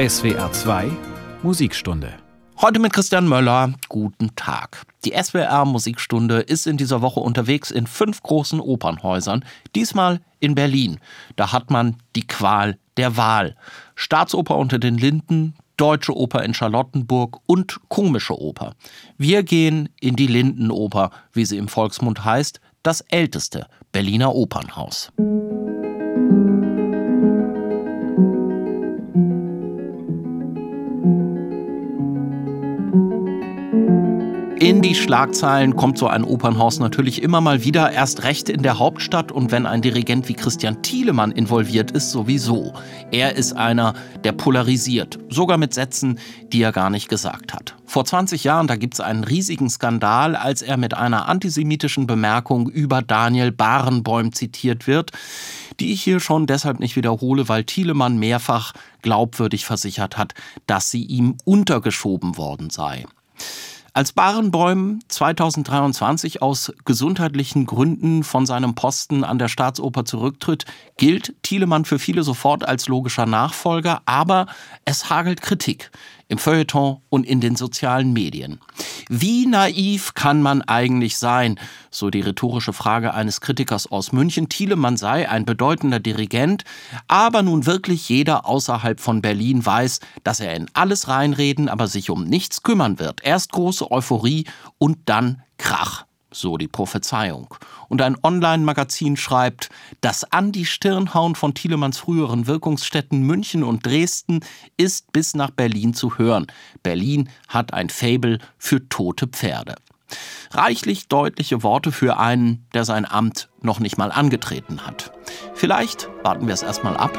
SWR 2 Musikstunde. Heute mit Christian Möller. Guten Tag. Die SWR Musikstunde ist in dieser Woche unterwegs in fünf großen Opernhäusern. Diesmal in Berlin. Da hat man die Qual der Wahl. Staatsoper unter den Linden, Deutsche Oper in Charlottenburg und Komische Oper. Wir gehen in die Lindenoper, wie sie im Volksmund heißt, das älteste Berliner Opernhaus. In die Schlagzeilen kommt so ein Opernhaus natürlich immer mal wieder, erst recht in der Hauptstadt und wenn ein Dirigent wie Christian Thielemann involviert ist, sowieso. Er ist einer, der polarisiert, sogar mit Sätzen, die er gar nicht gesagt hat. Vor 20 Jahren, da gibt es einen riesigen Skandal, als er mit einer antisemitischen Bemerkung über Daniel Barenboim zitiert wird, die ich hier schon deshalb nicht wiederhole, weil Thielemann mehrfach glaubwürdig versichert hat, dass sie ihm untergeschoben worden sei. Als Barenbäum 2023 aus gesundheitlichen Gründen von seinem Posten an der Staatsoper zurücktritt, gilt Thielemann für viele sofort als logischer Nachfolger, aber es hagelt Kritik im Feuilleton und in den sozialen Medien. Wie naiv kann man eigentlich sein? So die rhetorische Frage eines Kritikers aus München. Thielemann sei ein bedeutender Dirigent, aber nun wirklich jeder außerhalb von Berlin weiß, dass er in alles reinreden, aber sich um nichts kümmern wird. Erst große Euphorie und dann Krach so die Prophezeiung. Und ein Online-Magazin schreibt, das an die Stirn hauen von Thielemanns früheren Wirkungsstätten München und Dresden ist bis nach Berlin zu hören. Berlin hat ein Fabel für tote Pferde. Reichlich deutliche Worte für einen, der sein Amt noch nicht mal angetreten hat. Vielleicht warten wir es erstmal ab.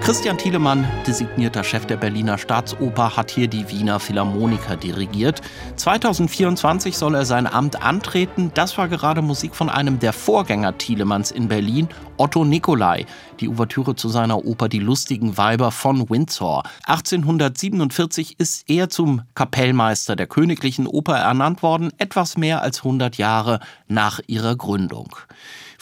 Christian Thielemann, designierter Chef der Berliner Staatsoper, hat hier die Wiener Philharmoniker dirigiert. 2024 soll er sein Amt antreten. Das war gerade Musik von einem der Vorgänger Thielemanns in Berlin, Otto Nicolai. Die Ouvertüre zu seiner Oper Die lustigen Weiber von Windsor. 1847 ist er zum Kapellmeister der Königlichen Oper ernannt worden, etwas mehr als 100 Jahre nach ihrer Gründung.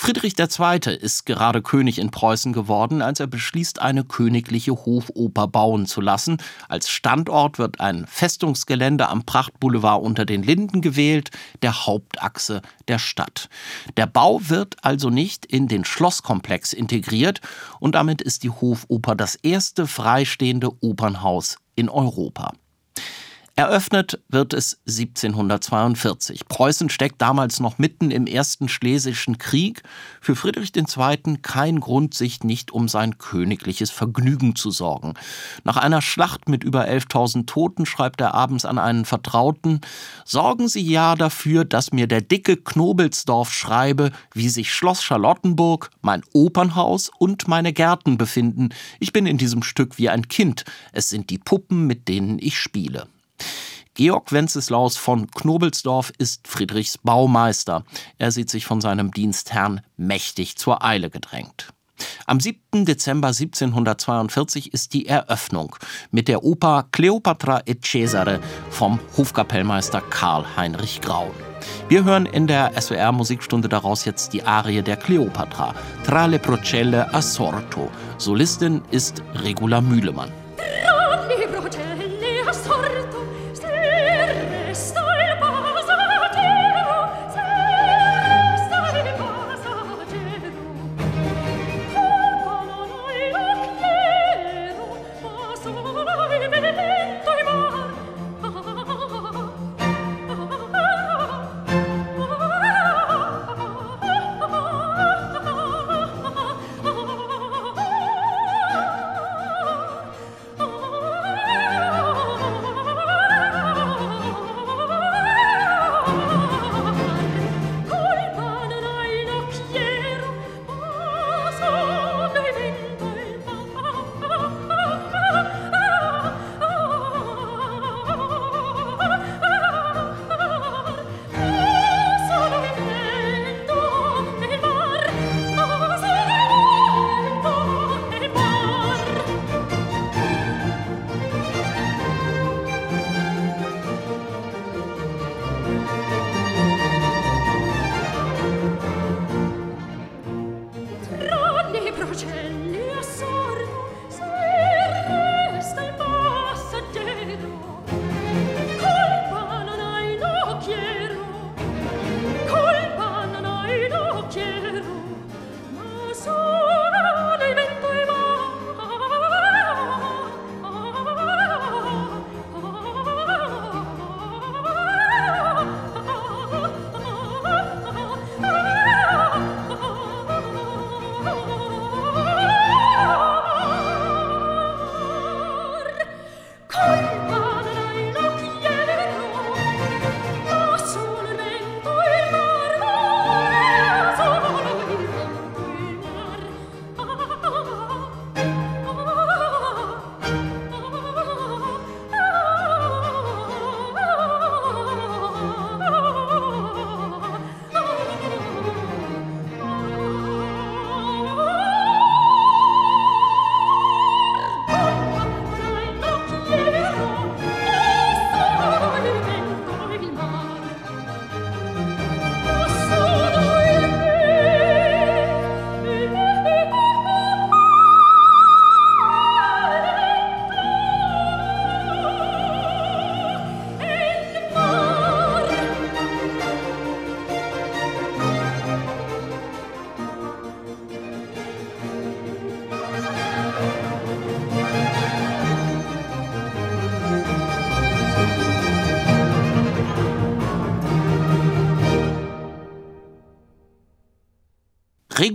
Friedrich II. ist gerade König in Preußen geworden, als er beschließt, eine königliche Hofoper bauen zu lassen. Als Standort wird ein Festungsgelände am Prachtboulevard unter den Linden gewählt, der Hauptachse der Stadt. Der Bau wird also nicht in den Schlosskomplex integriert und damit ist die Hofoper das erste freistehende Opernhaus in Europa. Eröffnet wird es 1742. Preußen steckt damals noch mitten im Ersten Schlesischen Krieg. Für Friedrich II. kein Grund, sich nicht um sein königliches Vergnügen zu sorgen. Nach einer Schlacht mit über 11.000 Toten schreibt er abends an einen Vertrauten: Sorgen Sie ja dafür, dass mir der dicke Knobelsdorf schreibe, wie sich Schloss Charlottenburg, mein Opernhaus und meine Gärten befinden. Ich bin in diesem Stück wie ein Kind. Es sind die Puppen, mit denen ich spiele. Georg Wenceslaus von Knobelsdorf ist Friedrichs Baumeister. Er sieht sich von seinem Dienstherrn mächtig zur Eile gedrängt. Am 7. Dezember 1742 ist die Eröffnung mit der Oper Cleopatra et Cesare vom Hofkapellmeister Karl Heinrich Graun. Wir hören in der SWR Musikstunde daraus jetzt die Arie der Cleopatra, Tra le Procelle assorto. Solistin ist Regula Mühlemann.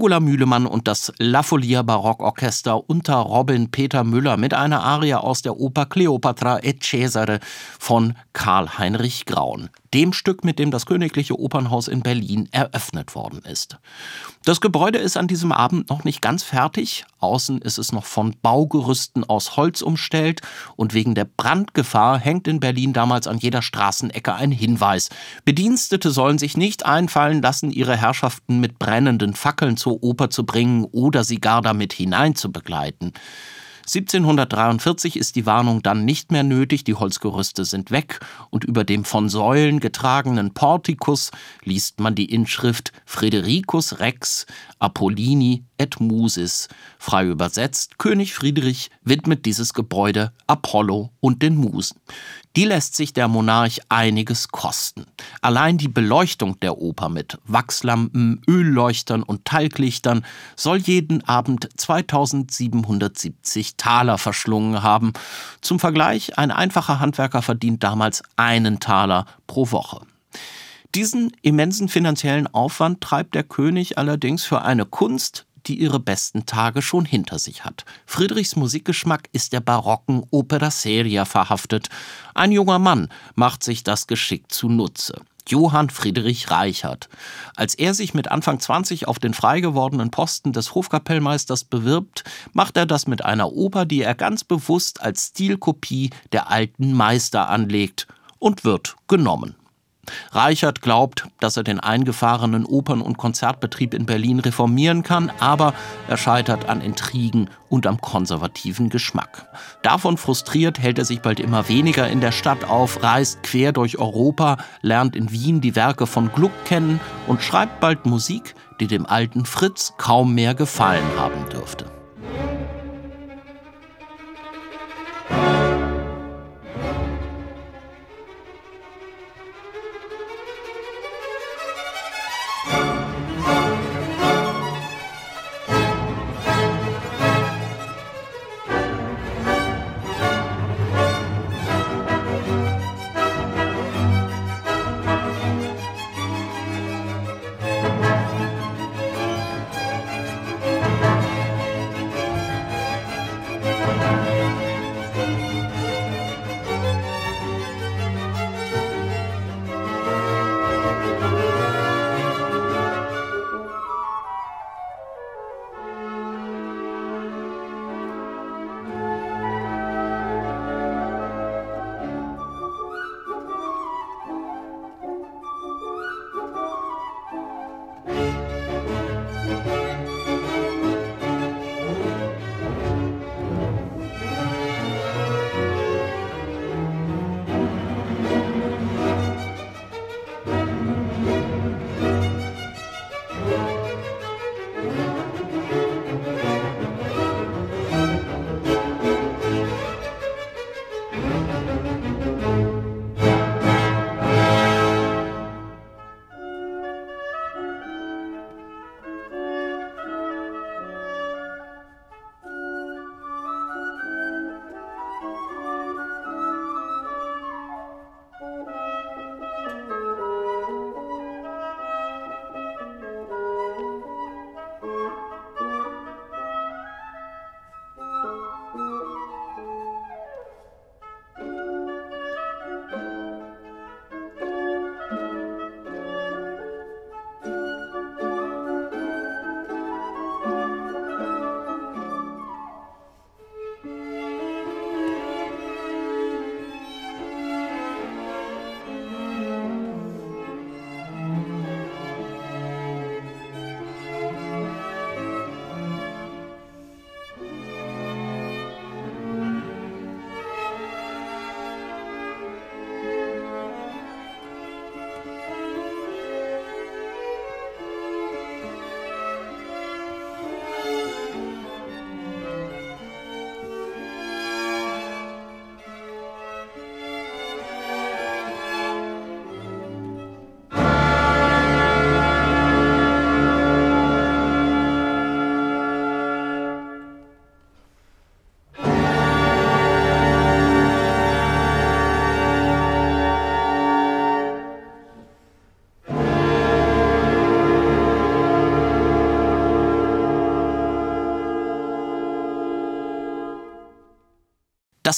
Regula Mühlemann und das La Folia Barockorchester unter Robin Peter Müller mit einer Arie aus der Oper Cleopatra et Cesare von Karl Heinrich Graun dem Stück, mit dem das Königliche Opernhaus in Berlin eröffnet worden ist. Das Gebäude ist an diesem Abend noch nicht ganz fertig. Außen ist es noch von Baugerüsten aus Holz umstellt und wegen der Brandgefahr hängt in Berlin damals an jeder Straßenecke ein Hinweis. Bedienstete sollen sich nicht einfallen lassen, ihre Herrschaften mit brennenden Fackeln zur Oper zu bringen oder sie gar damit hinein zu begleiten. 1743 ist die Warnung dann nicht mehr nötig, die Holzgerüste sind weg und über dem von Säulen getragenen Portikus liest man die Inschrift Fredericus Rex Apollini et Musis. Frei übersetzt, König Friedrich widmet dieses Gebäude Apollo und den Musen. Die lässt sich der Monarch einiges kosten. Allein die Beleuchtung der Oper mit Wachslampen, Ölleuchtern und Talglichtern soll jeden Abend 2770 Taler verschlungen haben. Zum Vergleich, ein einfacher Handwerker verdient damals einen Taler pro Woche. Diesen immensen finanziellen Aufwand treibt der König allerdings für eine Kunst, die ihre besten Tage schon hinter sich hat. Friedrichs Musikgeschmack ist der barocken Opera seria verhaftet. Ein junger Mann macht sich das geschickt zunutze. Johann Friedrich Reichert. Als er sich mit Anfang 20 auf den frei gewordenen Posten des Hofkapellmeisters bewirbt, macht er das mit einer Oper, die er ganz bewusst als Stilkopie der alten Meister anlegt und wird genommen. Reichert glaubt, dass er den eingefahrenen Opern- und Konzertbetrieb in Berlin reformieren kann, aber er scheitert an Intrigen und am konservativen Geschmack. Davon frustriert hält er sich bald immer weniger in der Stadt auf, reist quer durch Europa, lernt in Wien die Werke von Gluck kennen und schreibt bald Musik, die dem alten Fritz kaum mehr gefallen haben dürfte.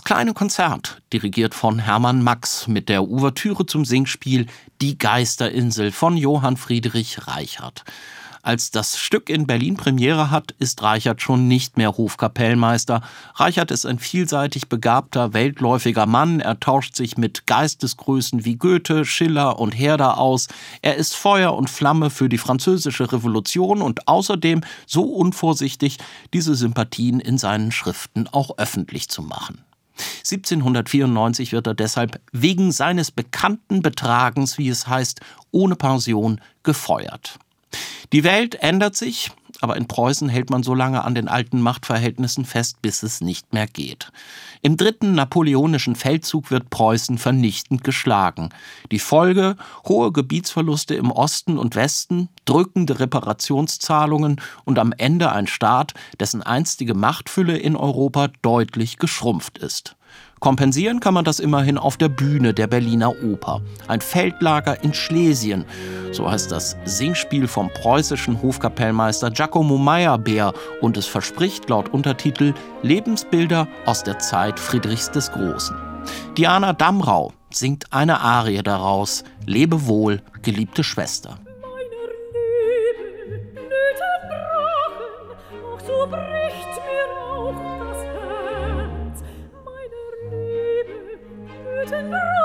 Kleine Konzert, dirigiert von Hermann Max mit der Ouvertüre zum Singspiel Die Geisterinsel von Johann Friedrich Reichert. Als das Stück in Berlin Premiere hat, ist Reichert schon nicht mehr Hofkapellmeister. Reichert ist ein vielseitig begabter, weltläufiger Mann. Er tauscht sich mit Geistesgrößen wie Goethe, Schiller und Herder aus. Er ist Feuer und Flamme für die französische Revolution und außerdem so unvorsichtig, diese Sympathien in seinen Schriften auch öffentlich zu machen. 1794 wird er deshalb wegen seines bekannten Betragens, wie es heißt, ohne Pension gefeuert. Die Welt ändert sich, aber in Preußen hält man so lange an den alten Machtverhältnissen fest, bis es nicht mehr geht. Im dritten napoleonischen Feldzug wird Preußen vernichtend geschlagen. Die Folge hohe Gebietsverluste im Osten und Westen, drückende Reparationszahlungen und am Ende ein Staat, dessen einstige Machtfülle in Europa deutlich geschrumpft ist. Kompensieren kann man das immerhin auf der Bühne der Berliner Oper. Ein Feldlager in Schlesien, so heißt das Singspiel vom preußischen Hofkapellmeister Giacomo Meyerbeer und es verspricht laut Untertitel Lebensbilder aus der Zeit Friedrichs des Großen. Diana Damrau singt eine Arie daraus, Lebe wohl, geliebte Schwester. So bricht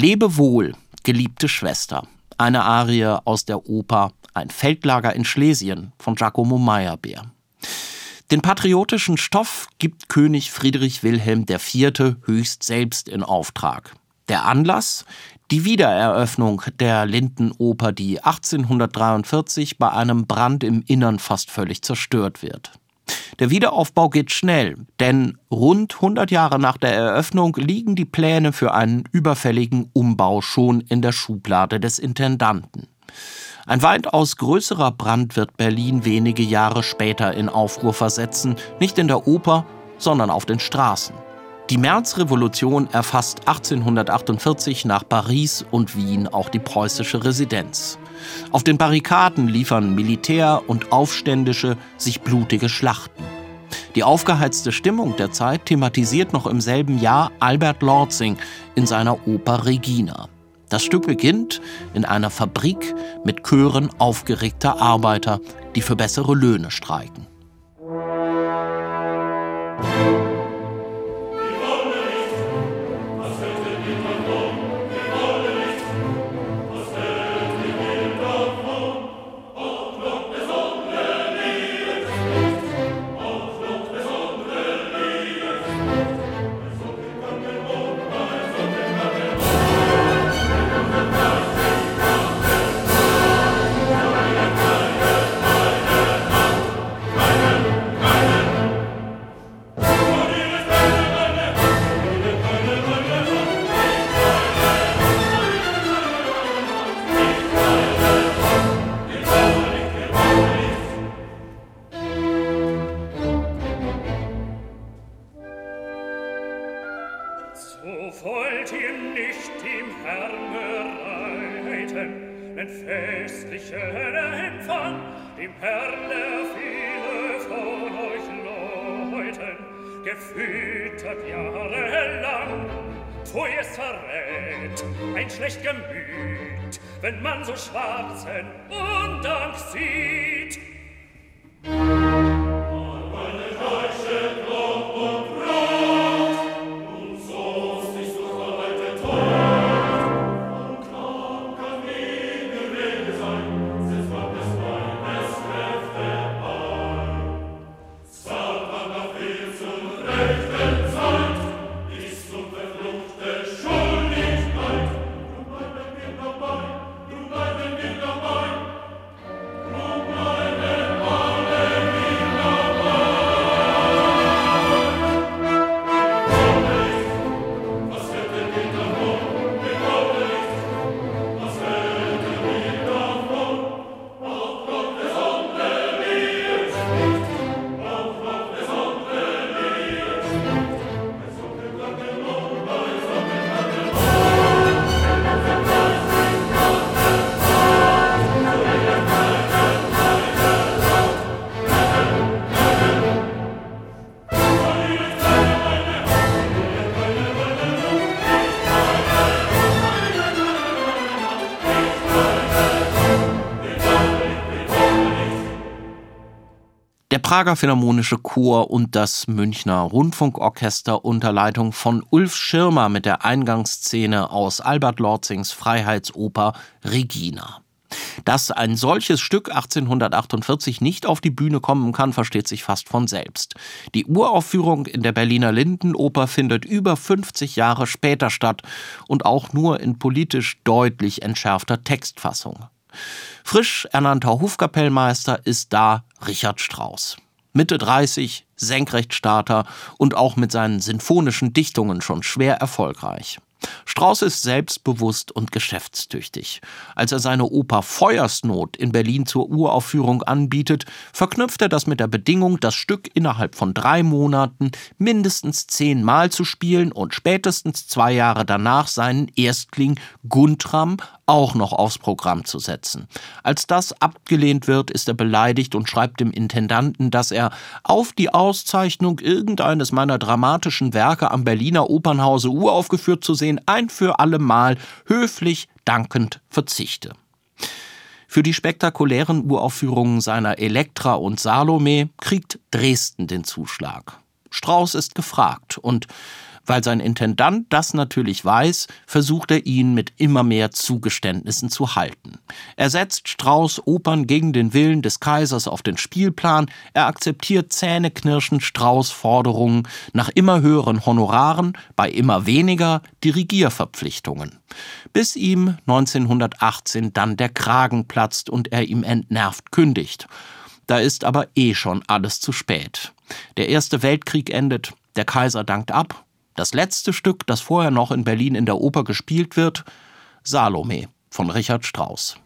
Lebe wohl, geliebte Schwester. Eine Arie aus der Oper Ein Feldlager in Schlesien von Giacomo Meyerbeer. Den patriotischen Stoff gibt König Friedrich Wilhelm IV. höchst selbst in Auftrag. Der Anlass? Die Wiedereröffnung der Lindenoper, die 1843 bei einem Brand im Innern fast völlig zerstört wird. Der Wiederaufbau geht schnell, denn rund 100 Jahre nach der Eröffnung liegen die Pläne für einen überfälligen Umbau schon in der Schublade des Intendanten. Ein weitaus größerer Brand wird Berlin wenige Jahre später in Aufruhr versetzen, nicht in der Oper, sondern auf den Straßen. Die Märzrevolution erfasst 1848 nach Paris und Wien auch die preußische Residenz. Auf den Barrikaden liefern Militär und Aufständische sich blutige Schlachten. Die aufgeheizte Stimmung der Zeit thematisiert noch im selben Jahr Albert Lortzing in seiner Oper Regina. Das Stück beginnt in einer Fabrik mit Chören aufgeregter Arbeiter, die für bessere Löhne streiken. gefüttert jahrelang, pfui es verrät ein schlecht Gemüt, wenn man so schwarzen Undank sieht. Prager Philharmonische Chor und das Münchner Rundfunkorchester unter Leitung von Ulf Schirmer mit der Eingangsszene aus Albert Lorzings Freiheitsoper Regina. Dass ein solches Stück 1848 nicht auf die Bühne kommen kann, versteht sich fast von selbst. Die Uraufführung in der Berliner Lindenoper findet über 50 Jahre später statt und auch nur in politisch deutlich entschärfter Textfassung. Frisch ernannter Hofkapellmeister ist da Richard Strauss. Mitte 30, Senkrechtstarter und auch mit seinen sinfonischen Dichtungen schon schwer erfolgreich. Strauß ist selbstbewusst und geschäftstüchtig. Als er seine Oper Feuersnot in Berlin zur Uraufführung anbietet, verknüpft er das mit der Bedingung, das Stück innerhalb von drei Monaten mindestens zehnmal zu spielen und spätestens zwei Jahre danach seinen Erstling Guntram auch noch aufs Programm zu setzen. Als das abgelehnt wird, ist er beleidigt und schreibt dem Intendanten, dass er auf die Auszeichnung irgendeines meiner dramatischen Werke am Berliner Opernhause uraufgeführt zu sehen, ein für alle Mal höflich dankend verzichte. Für die spektakulären Uraufführungen seiner Elektra und Salome kriegt Dresden den Zuschlag. Strauß ist gefragt und weil sein Intendant das natürlich weiß, versucht er ihn mit immer mehr Zugeständnissen zu halten. Er setzt Strauß Opern gegen den Willen des Kaisers auf den Spielplan, er akzeptiert zähneknirschend Strauß Forderungen nach immer höheren Honoraren, bei immer weniger Dirigierverpflichtungen. Bis ihm 1918 dann der Kragen platzt und er ihm entnervt kündigt. Da ist aber eh schon alles zu spät. Der Erste Weltkrieg endet, der Kaiser dankt ab das letzte Stück, das vorher noch in Berlin in der Oper gespielt wird, Salome von Richard Strauss.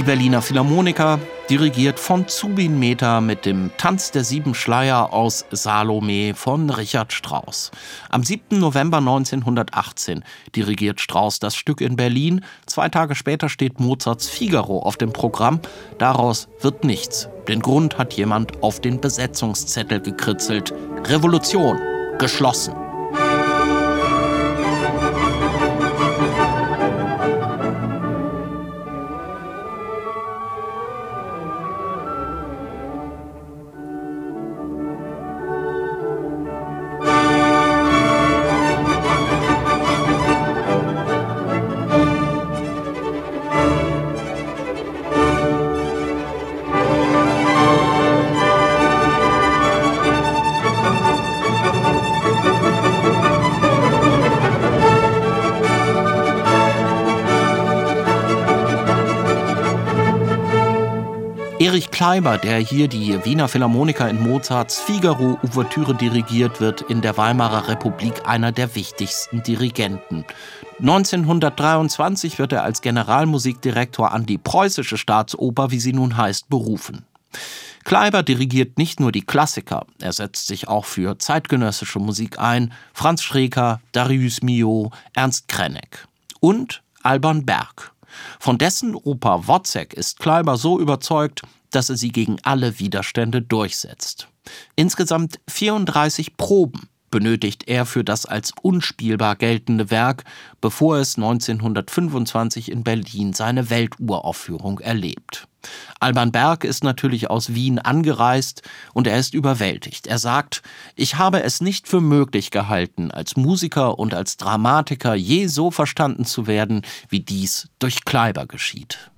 Die Berliner Philharmoniker, dirigiert von Zubin Mehta mit dem Tanz der sieben Schleier aus Salome von Richard Strauss. Am 7. November 1918 dirigiert Strauss das Stück in Berlin. Zwei Tage später steht Mozarts Figaro auf dem Programm. Daraus wird nichts. Den Grund hat jemand auf den Besetzungszettel gekritzelt. Revolution. Geschlossen. Erich Kleiber, der hier die Wiener Philharmoniker in Mozarts Figaro-Ouvertüre dirigiert, wird in der Weimarer Republik einer der wichtigsten Dirigenten. 1923 wird er als Generalmusikdirektor an die Preußische Staatsoper, wie sie nun heißt, berufen. Kleiber dirigiert nicht nur die Klassiker, er setzt sich auch für zeitgenössische Musik ein, Franz Schreker, Darius Milhaud, Ernst Krenek und Alban Berg. Von dessen Oper Wozzeck ist Kleiber so überzeugt, dass er sie gegen alle Widerstände durchsetzt. Insgesamt 34 Proben benötigt er für das als unspielbar geltende Werk, bevor es 1925 in Berlin seine Welturaufführung erlebt. Alban Berg ist natürlich aus Wien angereist und er ist überwältigt. Er sagt, ich habe es nicht für möglich gehalten, als Musiker und als Dramatiker je so verstanden zu werden, wie dies durch Kleiber geschieht.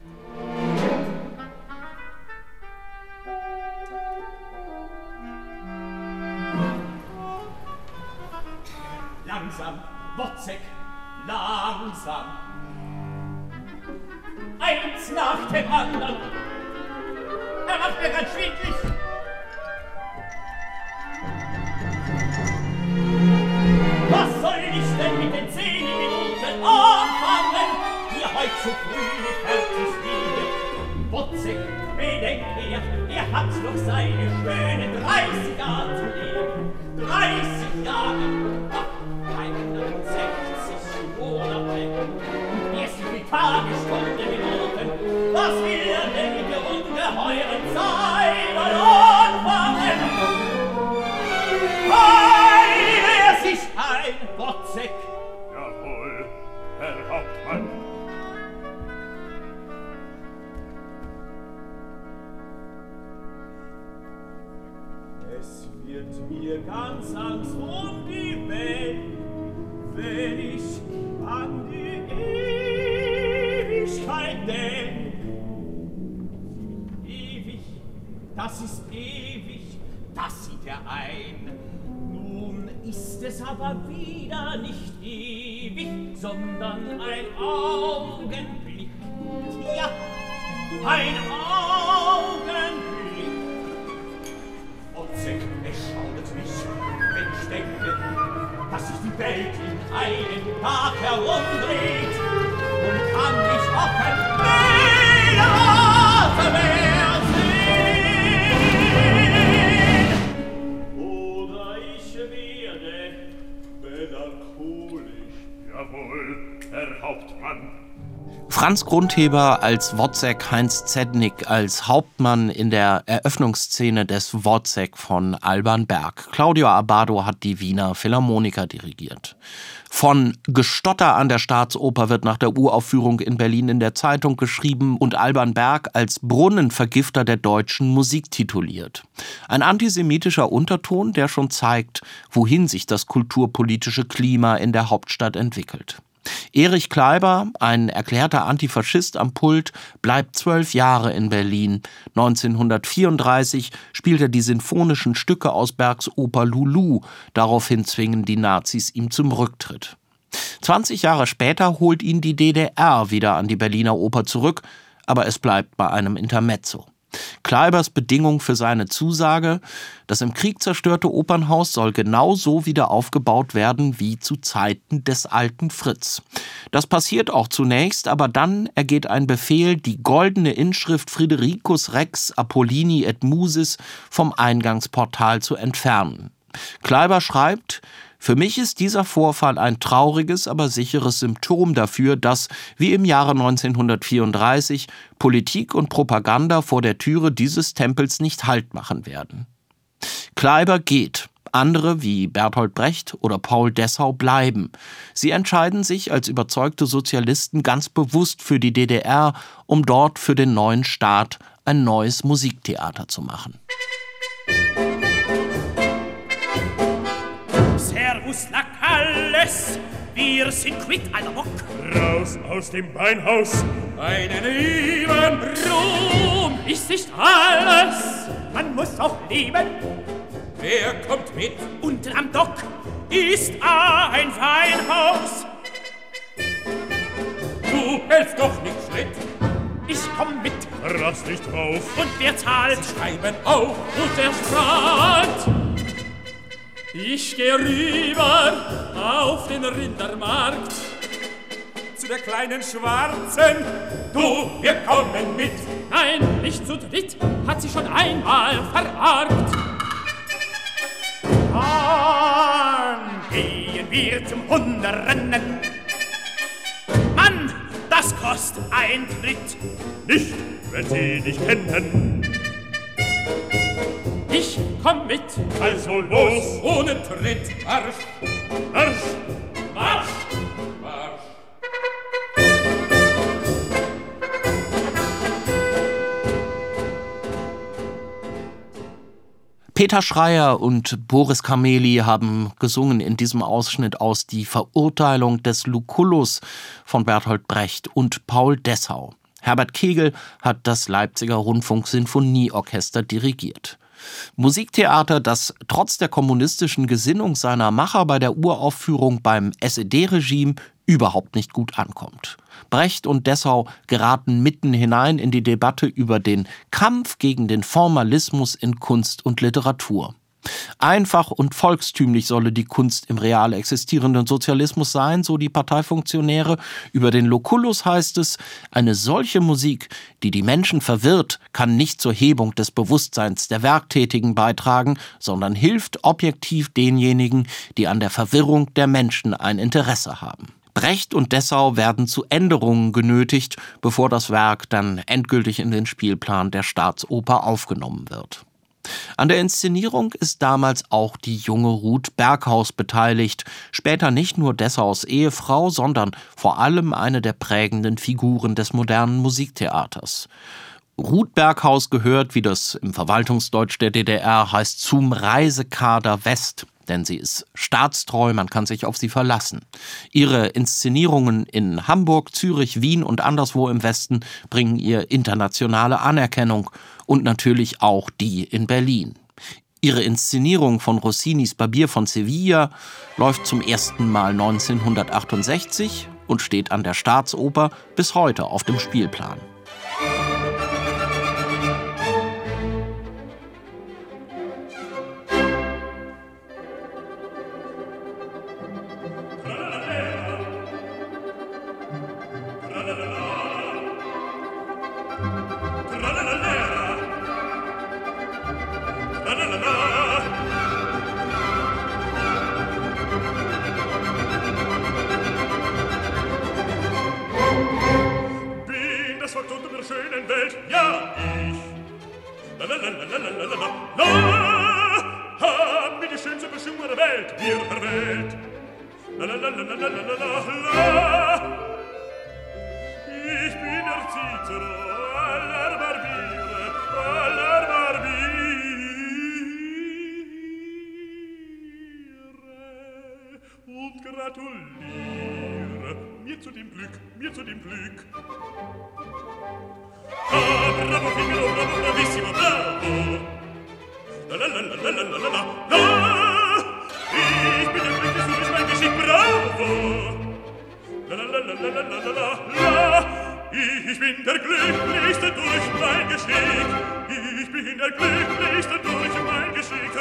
Eins nach dem anderen. Er macht mir ganz schwindlig. Was soll ich denn mit den zehn Minuten anfangen, die heute zu früh nicht fertig sind? Botzig, bedenk er, er hat noch seine schönen 30 Jahre zu leben. 30 Jahre, ach, keine 60 Monate. Erst die Tage, Stunden, Es wird mir ganz Angst um aber wieder nicht ewig, sondern ein Ort, Franz Grundheber als Wozzeck, Heinz Zednik als Hauptmann in der Eröffnungsszene des Wozzeck von Alban Berg. Claudio Abado hat die Wiener Philharmoniker dirigiert. Von Gestotter an der Staatsoper wird nach der Uraufführung in Berlin in der Zeitung geschrieben und Alban Berg als Brunnenvergifter der deutschen Musik tituliert. Ein antisemitischer Unterton, der schon zeigt, wohin sich das kulturpolitische Klima in der Hauptstadt entwickelt. Erich Kleiber, ein erklärter Antifaschist am Pult, bleibt zwölf Jahre in Berlin. 1934 spielt er die sinfonischen Stücke aus Bergs Oper Lulu. Daraufhin zwingen die Nazis ihm zum Rücktritt. 20 Jahre später holt ihn die DDR wieder an die Berliner Oper zurück, aber es bleibt bei einem Intermezzo. Kleibers Bedingung für seine Zusage, das im Krieg zerstörte Opernhaus soll genauso wieder aufgebaut werden wie zu Zeiten des alten Fritz. Das passiert auch zunächst, aber dann ergeht ein Befehl, die goldene Inschrift Fridericus Rex Apollini et Musis vom Eingangsportal zu entfernen. Kleiber schreibt, für mich ist dieser Vorfall ein trauriges, aber sicheres Symptom dafür, dass, wie im Jahre 1934, Politik und Propaganda vor der Türe dieses Tempels nicht Halt machen werden. Kleiber geht, andere wie Bertolt Brecht oder Paul Dessau bleiben. Sie entscheiden sich als überzeugte Sozialisten ganz bewusst für die DDR, um dort für den neuen Staat ein neues Musiktheater zu machen. Servus, Lacalles, wir sind quitt, alter Bock. Raus aus dem Beinhaus. Einen lieben Ruhm ist nicht alles. Man muss auch lieben. Wer kommt mit? Unten am Dock ist ein Weinhaus. Du hältst doch nicht Schritt. Ich komm mit. Rass nicht drauf. Und wer zahlt? Sie schreiben auf. Und der strahlt. Ich gehe rüber auf den Rindermarkt. Zu der kleinen Schwarzen. Du, wir kommen mit. Nein, nicht zu dritt. Hat sie schon einmal verargt. Dann gehen wir zum Hunderennen. Mann, das kostet Eintritt. Nicht, wenn Sie dich kennen. Komm mit. Also los. Ohne Tritt. Marsch. Marsch. Marsch! Marsch. Peter Schreier und Boris Kameli haben gesungen in diesem Ausschnitt aus Die Verurteilung des Lucullus von Bertolt Brecht und Paul Dessau. Herbert Kegel hat das Leipziger Rundfunksinfonieorchester dirigiert. Musiktheater, das trotz der kommunistischen Gesinnung seiner Macher bei der Uraufführung beim SED-Regime überhaupt nicht gut ankommt. Brecht und Dessau geraten mitten hinein in die Debatte über den Kampf gegen den Formalismus in Kunst und Literatur. Einfach und volkstümlich solle die Kunst im real existierenden Sozialismus sein, so die Parteifunktionäre. Über den Locullus heißt es, eine solche Musik, die die Menschen verwirrt, kann nicht zur Hebung des Bewusstseins der Werktätigen beitragen, sondern hilft objektiv denjenigen, die an der Verwirrung der Menschen ein Interesse haben. Brecht und Dessau werden zu Änderungen genötigt, bevor das Werk dann endgültig in den Spielplan der Staatsoper aufgenommen wird. An der Inszenierung ist damals auch die junge Ruth Berghaus beteiligt, später nicht nur Dessaus Ehefrau, sondern vor allem eine der prägenden Figuren des modernen Musiktheaters. Ruth Berghaus gehört, wie das im Verwaltungsdeutsch der DDR heißt, zum Reisekader West denn sie ist staatstreu, man kann sich auf sie verlassen. Ihre Inszenierungen in Hamburg, Zürich, Wien und anderswo im Westen bringen ihr internationale Anerkennung und natürlich auch die in Berlin. Ihre Inszenierung von Rossinis Barbier von Sevilla läuft zum ersten Mal 1968 und steht an der Staatsoper bis heute auf dem Spielplan. bin der glücklichste durch mein Geschick.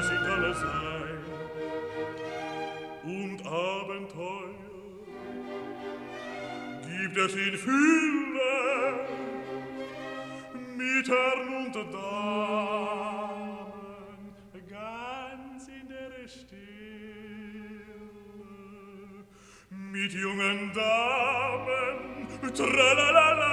sollte sie alle sein. Und Abenteuer gibt es in Fülle mit Herrn und Damen ganz in der Stille. Mit jungen Damen tralalalala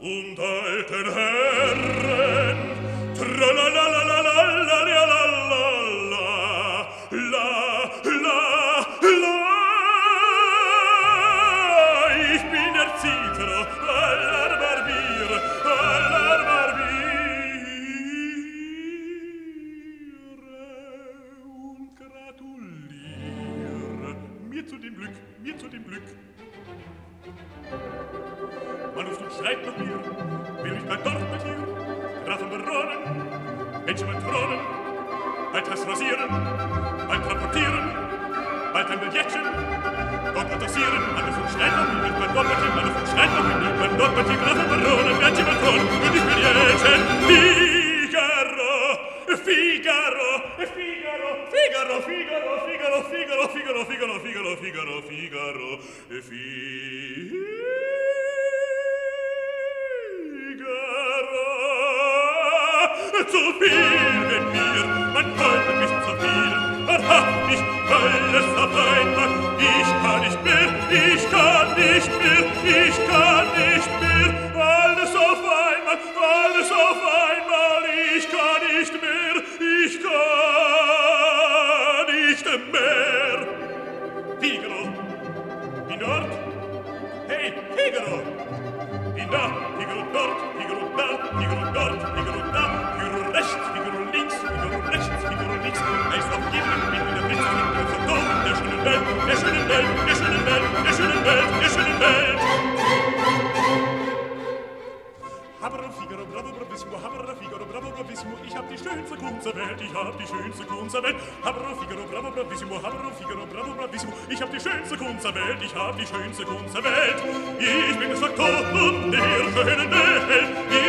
und alten Herren Tra la la la la la la la la Altes rasieren, bald transportieren, bald ein Biljettchen, dort adressieren, alle von Schnellern, nimmt man dort Partie, alle von Schnellern, nimmt man dort Partie, Graf und Baron, ein Gärtchen, ein Thron, und ich bin Jätchen, Figaro, Figaro, Figaro, Figaro, Figaro, Figaro, Figaro, Figaro, Figaro, Figaro, Figaro, Figaro, Figaro, Figaro, Ich kann nicht mehr alles auf einmal alles auf einmal. Ich kann nicht mehr ich kann nicht mehr. Biguru in dort hey biguru die Nacht biguru dort biguru dort biguru dort biguru das biguru links biguru rechts biguru rechts als ob gib schönen Welt, der schönen Welt, der schönen Welt. Figaro, bravo bravissimo, Haber Figaro, bravo bravissimo, ich hab die schönste Kunst der Welt, ich hab die schönste Kunst der Welt. Haber Figaro, bravo bravissimo, Haber Figaro, bravo bravissimo, ich hab die schönste Kunst der Welt, ich hab die schönste Kunst der Welt. Ich bin es verkommen der schönen Welt,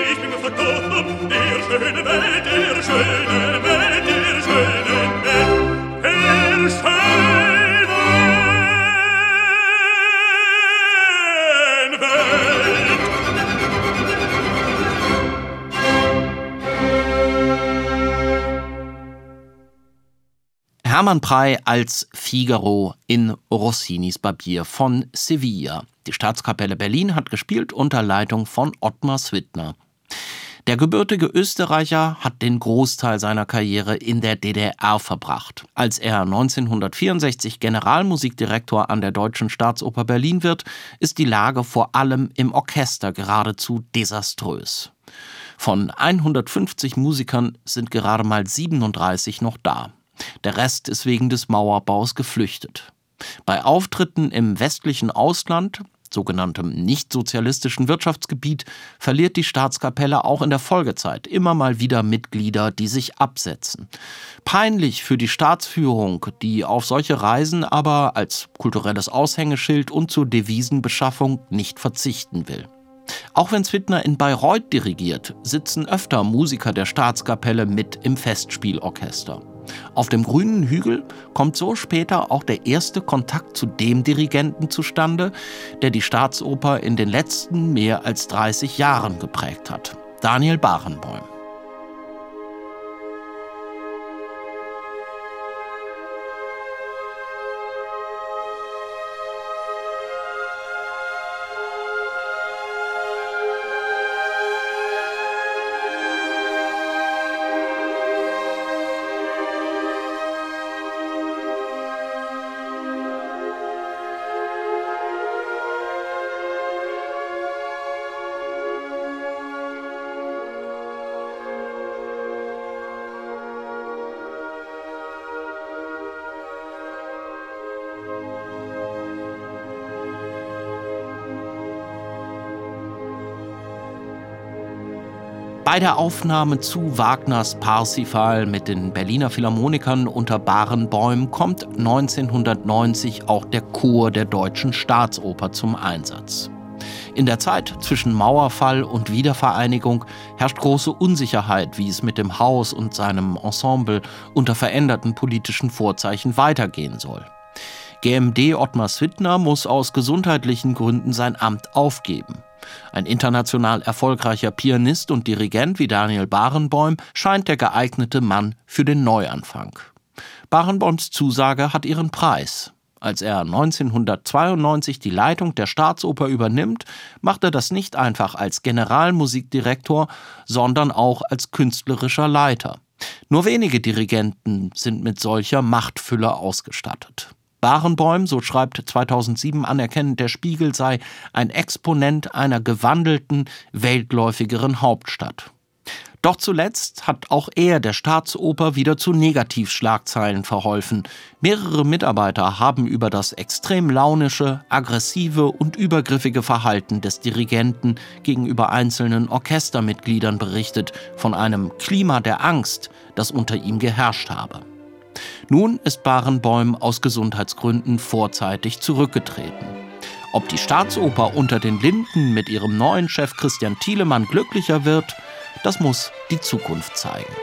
ich bin es verkommen der schönen Welt, der schönen Welt, der schönen Welt, der schönen Welt. Hermann Prey als Figaro in Rossinis Barbier von Sevilla. Die Staatskapelle Berlin hat gespielt unter Leitung von Ottmar Swittner. Der gebürtige Österreicher hat den Großteil seiner Karriere in der DDR verbracht. Als er 1964 Generalmusikdirektor an der Deutschen Staatsoper Berlin wird, ist die Lage vor allem im Orchester geradezu desaströs. Von 150 Musikern sind gerade mal 37 noch da. Der Rest ist wegen des Mauerbaus geflüchtet. Bei Auftritten im westlichen Ausland, sogenanntem nichtsozialistischen Wirtschaftsgebiet, verliert die Staatskapelle auch in der Folgezeit immer mal wieder Mitglieder, die sich absetzen. Peinlich für die Staatsführung, die auf solche Reisen aber als kulturelles Aushängeschild und zur Devisenbeschaffung nicht verzichten will. Auch wenn Zwittner in Bayreuth dirigiert, sitzen öfter Musiker der Staatskapelle mit im Festspielorchester. Auf dem grünen Hügel kommt so später auch der erste Kontakt zu dem Dirigenten zustande, der die Staatsoper in den letzten mehr als 30 Jahren geprägt hat. Daniel Barenboim. Bei der Aufnahme zu Wagners Parsifal mit den Berliner Philharmonikern unter Barenbäum kommt 1990 auch der Chor der Deutschen Staatsoper zum Einsatz. In der Zeit zwischen Mauerfall und Wiedervereinigung herrscht große Unsicherheit, wie es mit dem Haus und seinem Ensemble unter veränderten politischen Vorzeichen weitergehen soll. GMD Ottmar Swittner muss aus gesundheitlichen Gründen sein Amt aufgeben. Ein international erfolgreicher Pianist und Dirigent wie Daniel Barenboim scheint der geeignete Mann für den Neuanfang. Barenboims Zusage hat ihren Preis. Als er 1992 die Leitung der Staatsoper übernimmt, macht er das nicht einfach als Generalmusikdirektor, sondern auch als künstlerischer Leiter. Nur wenige Dirigenten sind mit solcher Machtfülle ausgestattet. Barenbäum, so schreibt 2007 anerkennend der Spiegel, sei ein Exponent einer gewandelten, weltläufigeren Hauptstadt. Doch zuletzt hat auch er der Staatsoper wieder zu Negativschlagzeilen verholfen. Mehrere Mitarbeiter haben über das extrem launische, aggressive und übergriffige Verhalten des Dirigenten gegenüber einzelnen Orchestermitgliedern berichtet, von einem Klima der Angst, das unter ihm geherrscht habe. Nun ist Barenbäum aus Gesundheitsgründen vorzeitig zurückgetreten. Ob die Staatsoper unter den Linden mit ihrem neuen Chef Christian Thielemann glücklicher wird, das muss die Zukunft zeigen.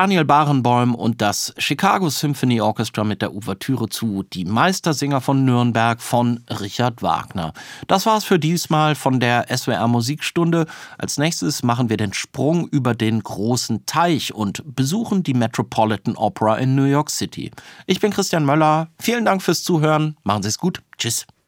Daniel Barenboim und das Chicago Symphony Orchestra mit der Ouvertüre zu Die Meistersinger von Nürnberg von Richard Wagner. Das war's für diesmal von der SWR Musikstunde. Als nächstes machen wir den Sprung über den großen Teich und besuchen die Metropolitan Opera in New York City. Ich bin Christian Möller. Vielen Dank fürs Zuhören. Machen Sie es gut. Tschüss.